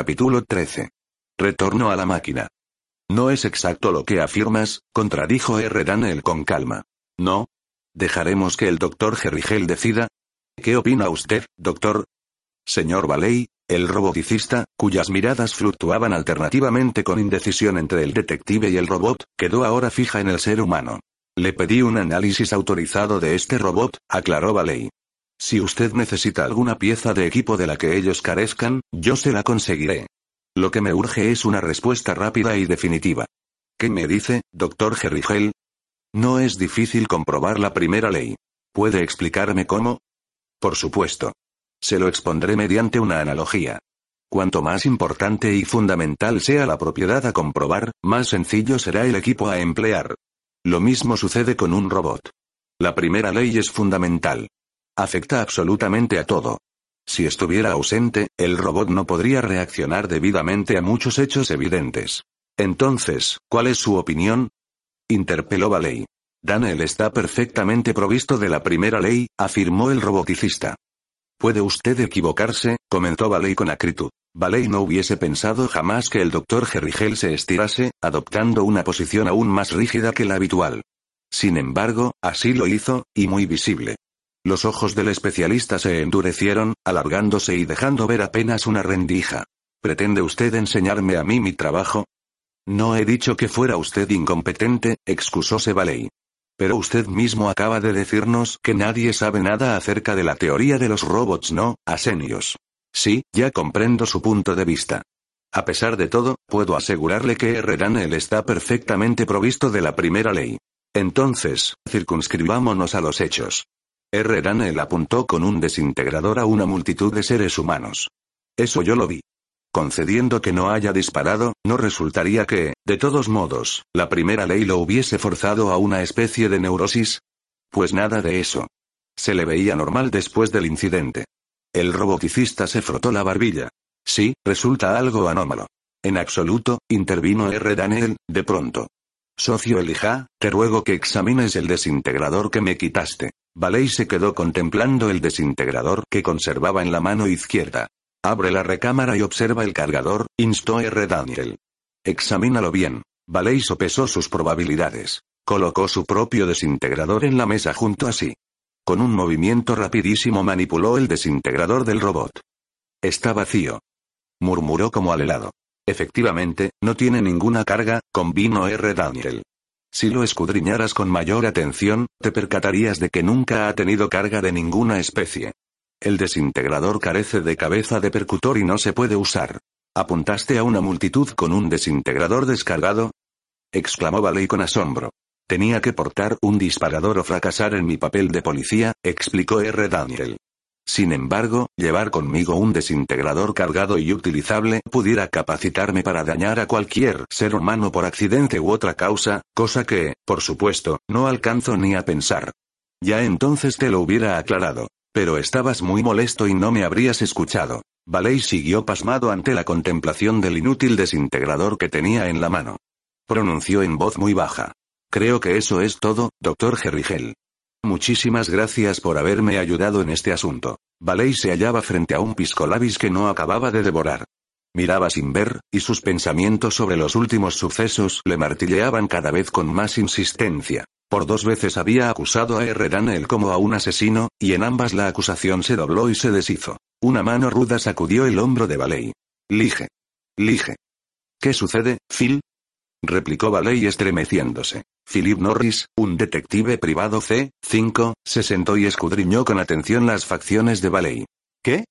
Capítulo 13. Retorno a la máquina. No es exacto lo que afirmas, contradijo R. Daniel con calma. No. Dejaremos que el doctor Gerrigel decida. ¿Qué opina usted, doctor? Señor Valey, el roboticista, cuyas miradas fluctuaban alternativamente con indecisión entre el detective y el robot, quedó ahora fija en el ser humano. Le pedí un análisis autorizado de este robot, aclaró Valey. Si usted necesita alguna pieza de equipo de la que ellos carezcan, yo se la conseguiré. Lo que me urge es una respuesta rápida y definitiva. ¿Qué me dice, doctor Gerrigel? No es difícil comprobar la primera ley. ¿Puede explicarme cómo? Por supuesto. Se lo expondré mediante una analogía. Cuanto más importante y fundamental sea la propiedad a comprobar, más sencillo será el equipo a emplear. Lo mismo sucede con un robot. La primera ley es fundamental. Afecta absolutamente a todo. Si estuviera ausente, el robot no podría reaccionar debidamente a muchos hechos evidentes. Entonces, ¿cuál es su opinión? Interpeló Valey. Daniel está perfectamente provisto de la primera ley, afirmó el roboticista. Puede usted equivocarse, comentó Valey con acritud. Valey no hubiese pensado jamás que el doctor Gerrigel se estirase, adoptando una posición aún más rígida que la habitual. Sin embargo, así lo hizo, y muy visible. Los ojos del especialista se endurecieron, alargándose y dejando ver apenas una rendija. ¿Pretende usted enseñarme a mí mi trabajo? No he dicho que fuera usted incompetente, excusóse Valey. Pero usted mismo acaba de decirnos que nadie sabe nada acerca de la teoría de los robots no, asenios. Sí, ya comprendo su punto de vista. A pesar de todo, puedo asegurarle que R. Daniel está perfectamente provisto de la primera ley. Entonces, circunscribámonos a los hechos. R. Daniel apuntó con un desintegrador a una multitud de seres humanos. Eso yo lo vi. Concediendo que no haya disparado, no resultaría que, de todos modos, la primera ley lo hubiese forzado a una especie de neurosis. Pues nada de eso. Se le veía normal después del incidente. El roboticista se frotó la barbilla. Sí, resulta algo anómalo. En absoluto, intervino R. Daniel, de pronto. Socio Elijah, te ruego que examines el desintegrador que me quitaste. Valey se quedó contemplando el desintegrador que conservaba en la mano izquierda. Abre la recámara y observa el cargador, instó R. Daniel. Examínalo bien. Valey sopesó sus probabilidades. Colocó su propio desintegrador en la mesa junto a sí. Con un movimiento rapidísimo manipuló el desintegrador del robot. Está vacío. Murmuró como al helado. Efectivamente, no tiene ninguna carga, convino R. Daniel. Si lo escudriñaras con mayor atención, te percatarías de que nunca ha tenido carga de ninguna especie. El desintegrador carece de cabeza de percutor y no se puede usar. ¿Apuntaste a una multitud con un desintegrador descargado? exclamó Valey con asombro. Tenía que portar un disparador o fracasar en mi papel de policía, explicó R. Daniel. Sin embargo, llevar conmigo un desintegrador cargado y utilizable pudiera capacitarme para dañar a cualquier ser humano por accidente u otra causa, cosa que, por supuesto, no alcanzo ni a pensar. Ya entonces te lo hubiera aclarado. Pero estabas muy molesto y no me habrías escuchado. Valey siguió pasmado ante la contemplación del inútil desintegrador que tenía en la mano. Pronunció en voz muy baja. Creo que eso es todo, doctor Gerrigel. Muchísimas gracias por haberme ayudado en este asunto. Valey se hallaba frente a un piscolabis que no acababa de devorar. Miraba sin ver, y sus pensamientos sobre los últimos sucesos le martilleaban cada vez con más insistencia. Por dos veces había acusado a. Daniel como a un asesino, y en ambas la acusación se dobló y se deshizo. Una mano ruda sacudió el hombro de Valey. Lige. Lige. ¿Qué sucede, Phil? Replicó Valey estremeciéndose. Philip Norris, un detective privado C5, se sentó y escudriñó con atención las facciones de Valey. ¿Qué?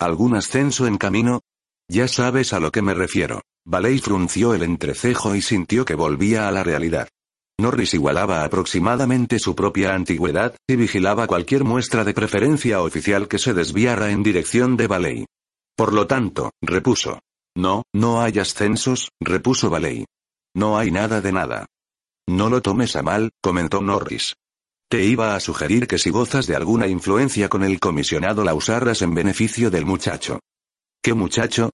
¿Algún ascenso en camino? Ya sabes a lo que me refiero. Valey frunció el entrecejo y sintió que volvía a la realidad. Norris igualaba aproximadamente su propia antigüedad, y vigilaba cualquier muestra de preferencia oficial que se desviara en dirección de Valey. Por lo tanto, repuso. No, no hay ascensos, repuso Valey. No hay nada de nada. No lo tomes a mal, comentó Norris. Te iba a sugerir que si gozas de alguna influencia con el comisionado la usaras en beneficio del muchacho. ¿Qué muchacho?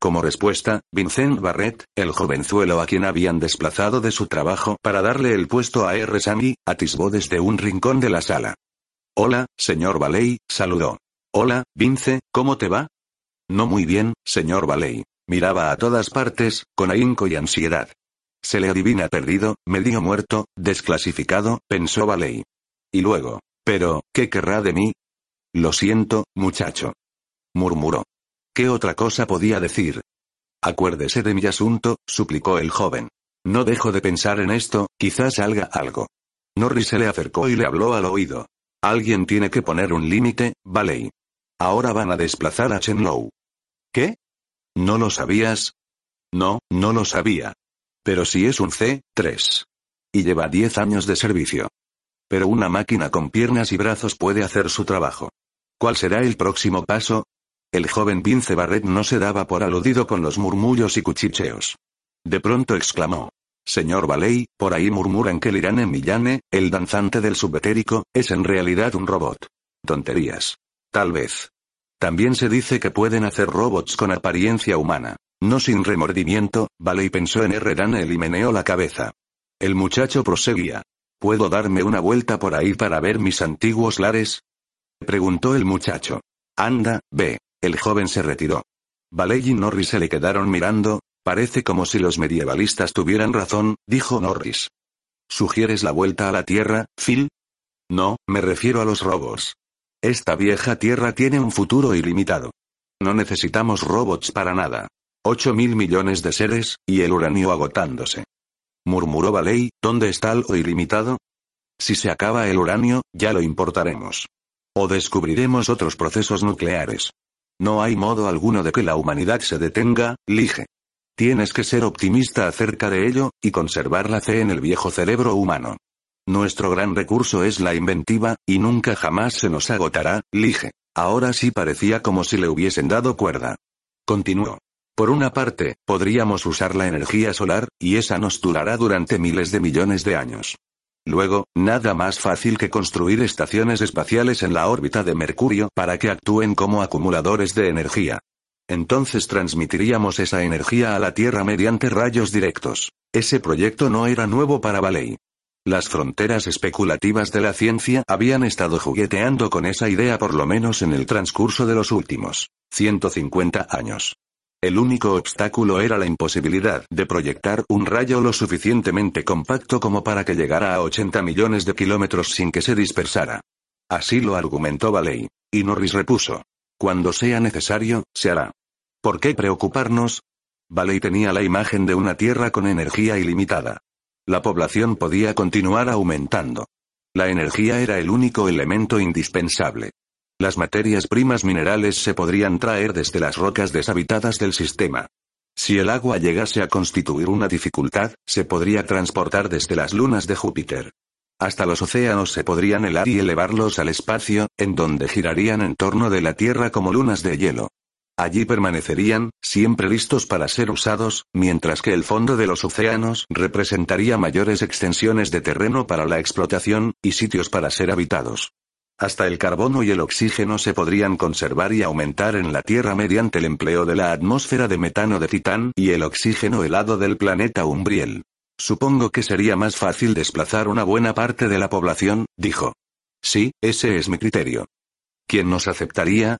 Como respuesta, Vincent Barrett, el jovenzuelo a quien habían desplazado de su trabajo para darle el puesto a R. Sammy, atisbó desde un rincón de la sala. Hola, señor Valey, saludó. Hola, Vince, ¿cómo te va? No muy bien, señor Valey. Miraba a todas partes, con ahínco y ansiedad. Se le adivina perdido, medio muerto, desclasificado, pensó Valey. Y luego, pero, ¿qué querrá de mí? Lo siento, muchacho. Murmuró. ¿Qué otra cosa podía decir? Acuérdese de mi asunto, suplicó el joven. No dejo de pensar en esto, quizás salga algo. Norris se le acercó y le habló al oído. Alguien tiene que poner un límite, Valey. Ahora van a desplazar a Chenlow. ¿Qué? ¿No lo sabías? No, no lo sabía. Pero si es un C3. Y lleva 10 años de servicio. Pero una máquina con piernas y brazos puede hacer su trabajo. ¿Cuál será el próximo paso? El joven Vince Barrett no se daba por aludido con los murmullos y cuchicheos. De pronto exclamó. Señor Valey, por ahí murmuran que Lirane Millane, el danzante del subetérico, es en realidad un robot. Tonterías. Tal vez. También se dice que pueden hacer robots con apariencia humana. No sin remordimiento, Valey pensó en. Daniel y meneó la cabeza. El muchacho proseguía. ¿Puedo darme una vuelta por ahí para ver mis antiguos lares? Preguntó el muchacho. Anda, ve. El joven se retiró. Valey y Norris se le quedaron mirando, parece como si los medievalistas tuvieran razón, dijo Norris. ¿Sugieres la vuelta a la Tierra, Phil? No, me refiero a los robos. Esta vieja Tierra tiene un futuro ilimitado. No necesitamos robots para nada. Ocho mil millones de seres, y el uranio agotándose. Murmuró Valey, ¿dónde está algo ilimitado? Si se acaba el uranio, ya lo importaremos. O descubriremos otros procesos nucleares. No hay modo alguno de que la humanidad se detenga, Lige. Tienes que ser optimista acerca de ello, y conservar la fe en el viejo cerebro humano. Nuestro gran recurso es la inventiva, y nunca jamás se nos agotará, Lige. Ahora sí parecía como si le hubiesen dado cuerda. Continuó. Por una parte, podríamos usar la energía solar, y esa nos durará durante miles de millones de años. Luego, nada más fácil que construir estaciones espaciales en la órbita de Mercurio para que actúen como acumuladores de energía. Entonces transmitiríamos esa energía a la Tierra mediante rayos directos. Ese proyecto no era nuevo para Valey. Las fronteras especulativas de la ciencia habían estado jugueteando con esa idea por lo menos en el transcurso de los últimos 150 años. El único obstáculo era la imposibilidad de proyectar un rayo lo suficientemente compacto como para que llegara a 80 millones de kilómetros sin que se dispersara. Así lo argumentó Valey. Y Norris repuso. Cuando sea necesario, se hará. ¿Por qué preocuparnos? Valey tenía la imagen de una Tierra con energía ilimitada. La población podía continuar aumentando. La energía era el único elemento indispensable. Las materias primas minerales se podrían traer desde las rocas deshabitadas del sistema. Si el agua llegase a constituir una dificultad, se podría transportar desde las lunas de Júpiter. Hasta los océanos se podrían helar y elevarlos al espacio, en donde girarían en torno de la Tierra como lunas de hielo. Allí permanecerían, siempre listos para ser usados, mientras que el fondo de los océanos representaría mayores extensiones de terreno para la explotación, y sitios para ser habitados. Hasta el carbono y el oxígeno se podrían conservar y aumentar en la Tierra mediante el empleo de la atmósfera de metano de Titán y el oxígeno helado del planeta Umbriel. Supongo que sería más fácil desplazar una buena parte de la población, dijo. Sí, ese es mi criterio. ¿Quién nos aceptaría?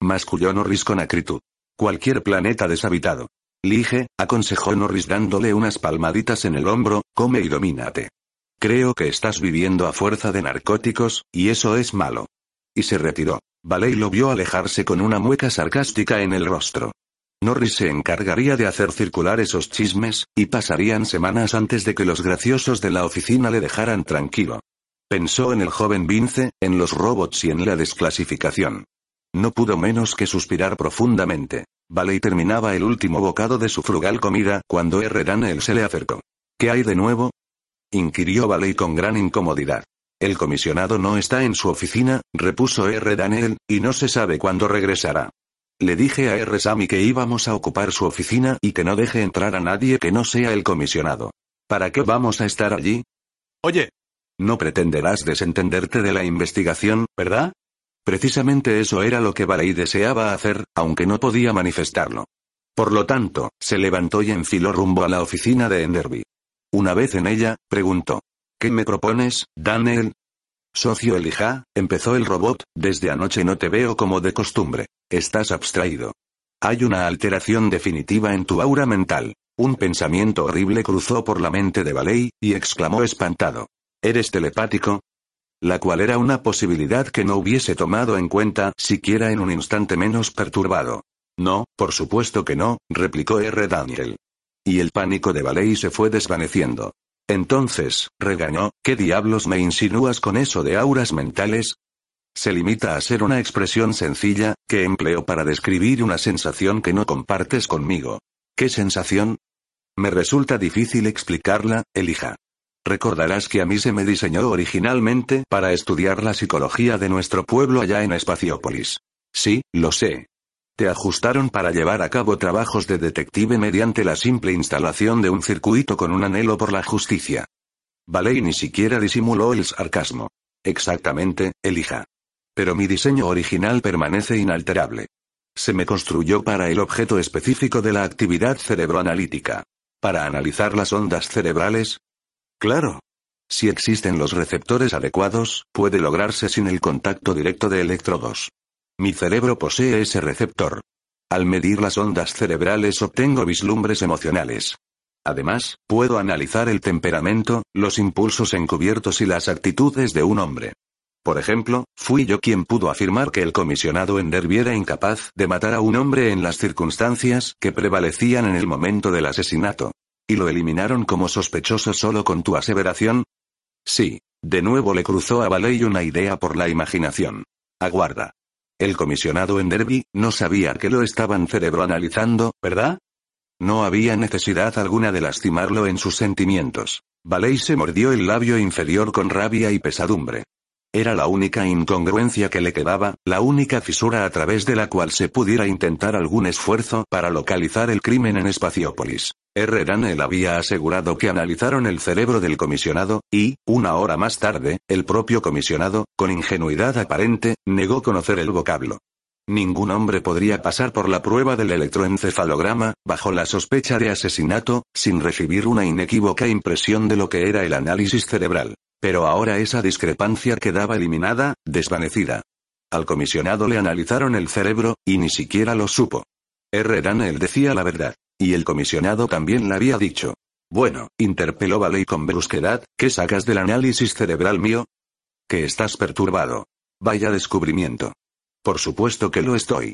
Masculló Norris con acritud. Cualquier planeta deshabitado. Lige, aconsejó Norris dándole unas palmaditas en el hombro, come y domínate. Creo que estás viviendo a fuerza de narcóticos, y eso es malo. Y se retiró. Valey lo vio alejarse con una mueca sarcástica en el rostro. Norris se encargaría de hacer circular esos chismes, y pasarían semanas antes de que los graciosos de la oficina le dejaran tranquilo. Pensó en el joven Vince, en los robots y en la desclasificación. No pudo menos que suspirar profundamente. Valey terminaba el último bocado de su frugal comida cuando R. Daniel se le acercó. ¿Qué hay de nuevo? Inquirió Valey con gran incomodidad. El comisionado no está en su oficina, repuso R. Daniel, y no se sabe cuándo regresará. Le dije a R. Sammy que íbamos a ocupar su oficina y que no deje entrar a nadie que no sea el comisionado. ¿Para qué vamos a estar allí? Oye. No pretenderás desentenderte de la investigación, ¿verdad? Precisamente eso era lo que Valey deseaba hacer, aunque no podía manifestarlo. Por lo tanto, se levantó y enfiló rumbo a la oficina de Enderby. Una vez en ella, preguntó. ¿Qué me propones, Daniel? Socio Elija, empezó el robot, desde anoche no te veo como de costumbre. Estás abstraído. Hay una alteración definitiva en tu aura mental. Un pensamiento horrible cruzó por la mente de Valey, y exclamó espantado. ¿Eres telepático? La cual era una posibilidad que no hubiese tomado en cuenta siquiera en un instante menos perturbado. No, por supuesto que no, replicó R. Daniel. Y el pánico de Valey se fue desvaneciendo. Entonces, regañó, ¿qué diablos me insinúas con eso de auras mentales? Se limita a ser una expresión sencilla, que empleo para describir una sensación que no compartes conmigo. ¿Qué sensación? Me resulta difícil explicarla, Elija. Recordarás que a mí se me diseñó originalmente para estudiar la psicología de nuestro pueblo allá en Espaciópolis. Sí, lo sé. Te ajustaron para llevar a cabo trabajos de detective mediante la simple instalación de un circuito con un anhelo por la justicia. Valey ni siquiera disimuló el sarcasmo. Exactamente, Elija. Pero mi diseño original permanece inalterable. Se me construyó para el objeto específico de la actividad cerebroanalítica. Para analizar las ondas cerebrales. Claro. Si existen los receptores adecuados, puede lograrse sin el contacto directo de electrodos. Mi cerebro posee ese receptor. Al medir las ondas cerebrales obtengo vislumbres emocionales. Además, puedo analizar el temperamento, los impulsos encubiertos y las actitudes de un hombre. Por ejemplo, fui yo quien pudo afirmar que el comisionado Enderby era incapaz de matar a un hombre en las circunstancias que prevalecían en el momento del asesinato. ¿Y lo eliminaron como sospechoso solo con tu aseveración? Sí. De nuevo le cruzó a Valey una idea por la imaginación. Aguarda. El comisionado Enderby no sabía que lo estaban cerebroanalizando, ¿verdad? No había necesidad alguna de lastimarlo en sus sentimientos. Valey se mordió el labio inferior con rabia y pesadumbre. Era la única incongruencia que le quedaba, la única fisura a través de la cual se pudiera intentar algún esfuerzo para localizar el crimen en Espaciópolis. Daniel había asegurado que analizaron el cerebro del comisionado, y, una hora más tarde, el propio comisionado, con ingenuidad aparente, negó conocer el vocablo. Ningún hombre podría pasar por la prueba del electroencefalograma, bajo la sospecha de asesinato, sin recibir una inequívoca impresión de lo que era el análisis cerebral. Pero ahora esa discrepancia quedaba eliminada, desvanecida. Al comisionado le analizaron el cerebro, y ni siquiera lo supo. R. Daniel decía la verdad. Y el comisionado también la había dicho. Bueno, interpeló Valey con brusquedad, ¿qué sacas del análisis cerebral mío? Que estás perturbado. Vaya descubrimiento. Por supuesto que lo estoy.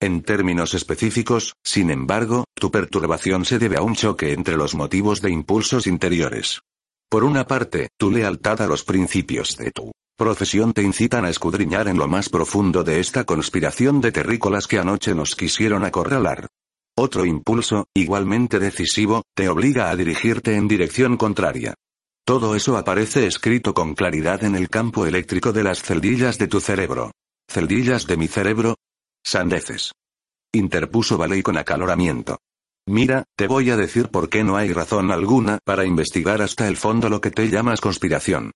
En términos específicos, sin embargo, tu perturbación se debe a un choque entre los motivos de impulsos interiores. Por una parte, tu lealtad a los principios de tu profesión te incitan a escudriñar en lo más profundo de esta conspiración de terrícolas que anoche nos quisieron acorralar. Otro impulso, igualmente decisivo, te obliga a dirigirte en dirección contraria. Todo eso aparece escrito con claridad en el campo eléctrico de las celdillas de tu cerebro. ¿Celdillas de mi cerebro? Sandeces. Interpuso Valey con acaloramiento. Mira, te voy a decir por qué no hay razón alguna para investigar hasta el fondo lo que te llamas conspiración.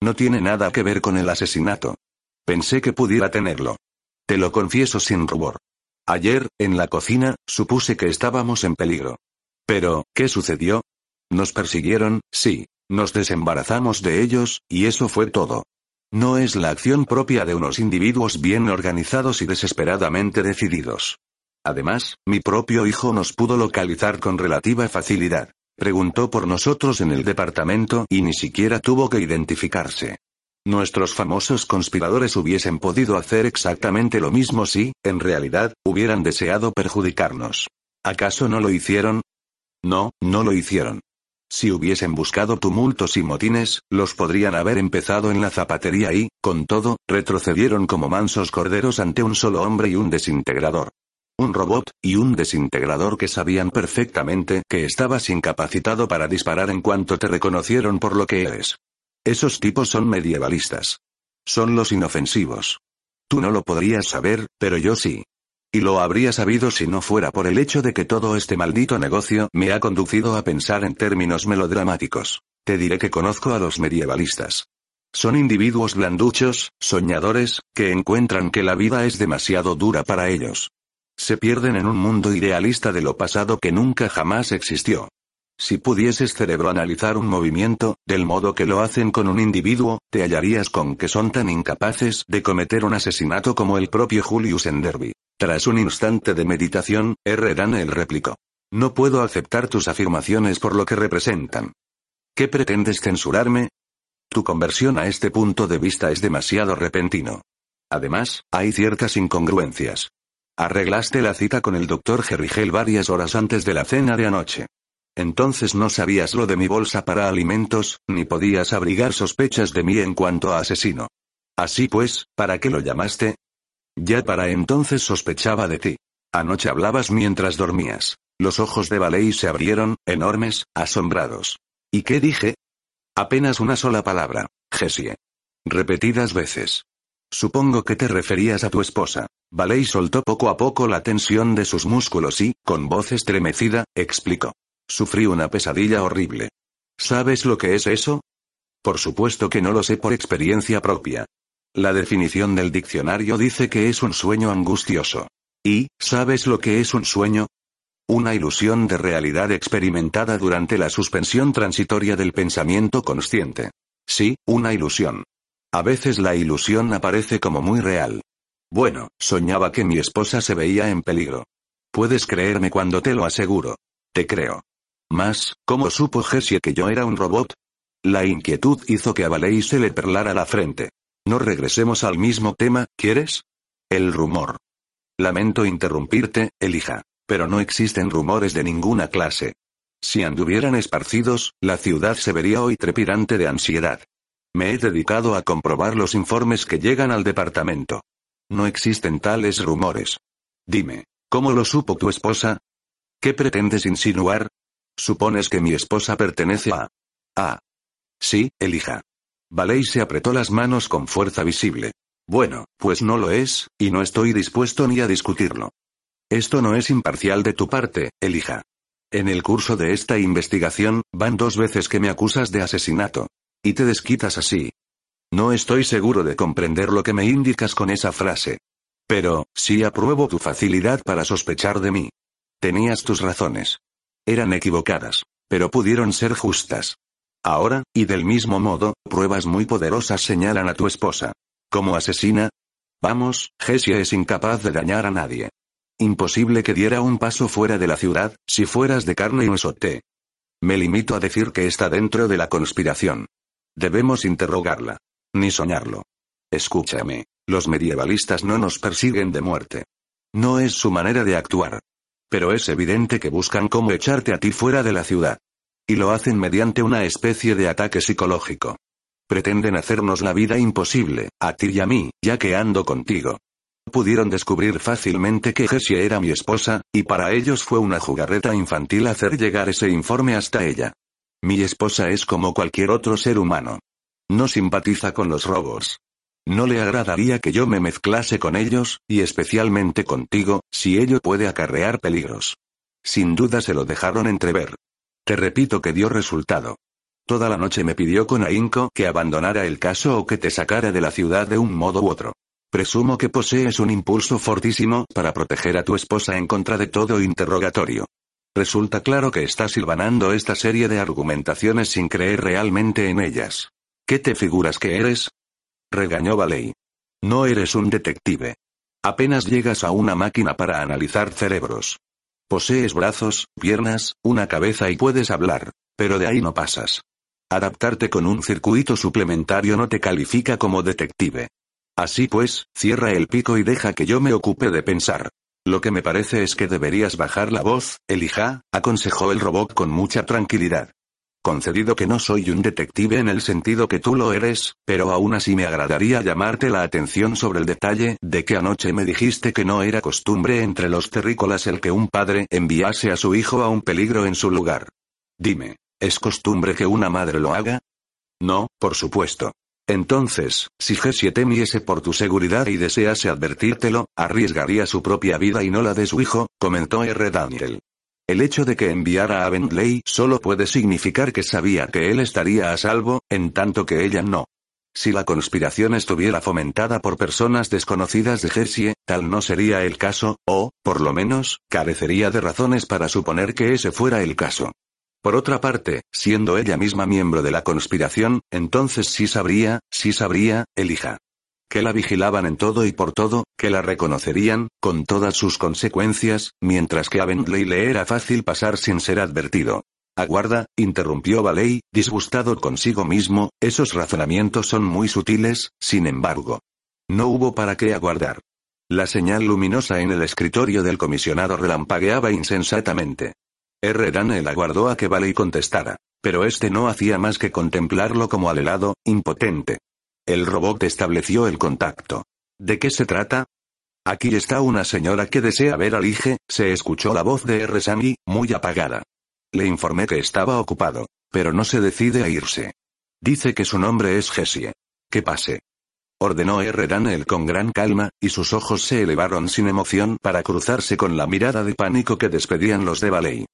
No tiene nada que ver con el asesinato. Pensé que pudiera tenerlo. Te lo confieso sin rubor. Ayer, en la cocina, supuse que estábamos en peligro. Pero, ¿qué sucedió? Nos persiguieron, sí. Nos desembarazamos de ellos, y eso fue todo. No es la acción propia de unos individuos bien organizados y desesperadamente decididos. Además, mi propio hijo nos pudo localizar con relativa facilidad. Preguntó por nosotros en el departamento y ni siquiera tuvo que identificarse. Nuestros famosos conspiradores hubiesen podido hacer exactamente lo mismo si, en realidad, hubieran deseado perjudicarnos. ¿Acaso no lo hicieron? No, no lo hicieron. Si hubiesen buscado tumultos y motines, los podrían haber empezado en la zapatería y, con todo, retrocedieron como mansos corderos ante un solo hombre y un desintegrador un robot, y un desintegrador que sabían perfectamente que estabas incapacitado para disparar en cuanto te reconocieron por lo que eres. Esos tipos son medievalistas. Son los inofensivos. Tú no lo podrías saber, pero yo sí. Y lo habría sabido si no fuera por el hecho de que todo este maldito negocio me ha conducido a pensar en términos melodramáticos. Te diré que conozco a los medievalistas. Son individuos blanduchos, soñadores, que encuentran que la vida es demasiado dura para ellos. Se pierden en un mundo idealista de lo pasado que nunca jamás existió. Si pudieses cerebroanalizar un movimiento, del modo que lo hacen con un individuo, te hallarías con que son tan incapaces de cometer un asesinato como el propio Julius Enderby. Tras un instante de meditación, R. Daniel replicó. No puedo aceptar tus afirmaciones por lo que representan. ¿Qué pretendes censurarme? Tu conversión a este punto de vista es demasiado repentino. Además, hay ciertas incongruencias. Arreglaste la cita con el doctor Gerrigel varias horas antes de la cena de anoche. Entonces no sabías lo de mi bolsa para alimentos, ni podías abrigar sospechas de mí en cuanto a asesino. Así pues, ¿para qué lo llamaste? Ya para entonces sospechaba de ti. Anoche hablabas mientras dormías. Los ojos de Valey se abrieron, enormes, asombrados. ¿Y qué dije? Apenas una sola palabra, Jessie. Repetidas veces. Supongo que te referías a tu esposa. Valey soltó poco a poco la tensión de sus músculos y, con voz estremecida, explicó. Sufrí una pesadilla horrible. ¿Sabes lo que es eso? Por supuesto que no lo sé por experiencia propia. La definición del diccionario dice que es un sueño angustioso. ¿Y, sabes lo que es un sueño? Una ilusión de realidad experimentada durante la suspensión transitoria del pensamiento consciente. Sí, una ilusión. A veces la ilusión aparece como muy real. Bueno, soñaba que mi esposa se veía en peligro. Puedes creerme cuando te lo aseguro. Te creo. Más, ¿cómo supo Jessie que yo era un robot? La inquietud hizo que a Valey se le perlara la frente. No regresemos al mismo tema, ¿quieres? El rumor. Lamento interrumpirte, Elija. Pero no existen rumores de ninguna clase. Si anduvieran esparcidos, la ciudad se vería hoy trepidante de ansiedad. Me he dedicado a comprobar los informes que llegan al departamento. No existen tales rumores. Dime, ¿cómo lo supo tu esposa? ¿Qué pretendes insinuar? Supones que mi esposa pertenece a... a... Sí, elija. Valey se apretó las manos con fuerza visible. Bueno, pues no lo es, y no estoy dispuesto ni a discutirlo. Esto no es imparcial de tu parte, Elija. En el curso de esta investigación, van dos veces que me acusas de asesinato. Y te desquitas así. No estoy seguro de comprender lo que me indicas con esa frase. Pero, sí apruebo tu facilidad para sospechar de mí. Tenías tus razones. Eran equivocadas, pero pudieron ser justas. Ahora, y del mismo modo, pruebas muy poderosas señalan a tu esposa. Como asesina? Vamos, Jessie es incapaz de dañar a nadie. Imposible que diera un paso fuera de la ciudad, si fueras de carne y hueso te. Me limito a decir que está dentro de la conspiración. Debemos interrogarla. Ni soñarlo. Escúchame, los medievalistas no nos persiguen de muerte. No es su manera de actuar. Pero es evidente que buscan cómo echarte a ti fuera de la ciudad. Y lo hacen mediante una especie de ataque psicológico. Pretenden hacernos la vida imposible, a ti y a mí, ya que ando contigo. Pudieron descubrir fácilmente que Jessie era mi esposa, y para ellos fue una jugarreta infantil hacer llegar ese informe hasta ella. Mi esposa es como cualquier otro ser humano. No simpatiza con los robos. No le agradaría que yo me mezclase con ellos, y especialmente contigo, si ello puede acarrear peligros. Sin duda se lo dejaron entrever. Te repito que dio resultado. Toda la noche me pidió con ahínco que abandonara el caso o que te sacara de la ciudad de un modo u otro. Presumo que posees un impulso fortísimo para proteger a tu esposa en contra de todo interrogatorio. Resulta claro que estás silvanando esta serie de argumentaciones sin creer realmente en ellas. ¿Qué te figuras que eres? Regañó Valey. No eres un detective. Apenas llegas a una máquina para analizar cerebros. Posees brazos, piernas, una cabeza y puedes hablar, pero de ahí no pasas. Adaptarte con un circuito suplementario no te califica como detective. Así pues, cierra el pico y deja que yo me ocupe de pensar. Lo que me parece es que deberías bajar la voz, Elija, aconsejó el robot con mucha tranquilidad. Concedido que no soy un detective en el sentido que tú lo eres, pero aún así me agradaría llamarte la atención sobre el detalle de que anoche me dijiste que no era costumbre entre los terrícolas el que un padre enviase a su hijo a un peligro en su lugar. Dime, ¿es costumbre que una madre lo haga? No, por supuesto. Entonces, si G7 temiese por tu seguridad y desease advertírtelo, arriesgaría su propia vida y no la de su hijo, comentó R. Daniel. El hecho de que enviara a Bentley solo puede significar que sabía que él estaría a salvo, en tanto que ella no. Si la conspiración estuviera fomentada por personas desconocidas de Jessie, tal no sería el caso, o, por lo menos, carecería de razones para suponer que ese fuera el caso. Por otra parte, siendo ella misma miembro de la conspiración, entonces sí sabría, sí sabría, elija. Que la vigilaban en todo y por todo, que la reconocerían, con todas sus consecuencias, mientras que a Bentley le era fácil pasar sin ser advertido. Aguarda, interrumpió Valey, disgustado consigo mismo, esos razonamientos son muy sutiles, sin embargo. No hubo para qué aguardar. La señal luminosa en el escritorio del comisionado relampagueaba insensatamente. R. Daniel aguardó a que Valey contestara. Pero este no hacía más que contemplarlo como alelado, impotente. El robot estableció el contacto. ¿De qué se trata? Aquí está una señora que desea ver al Ige, se escuchó la voz de R. Sami, muy apagada. Le informé que estaba ocupado, pero no se decide a irse. Dice que su nombre es Jessie. Que pase. Ordenó R. Daniel con gran calma, y sus ojos se elevaron sin emoción para cruzarse con la mirada de pánico que despedían los de Baley.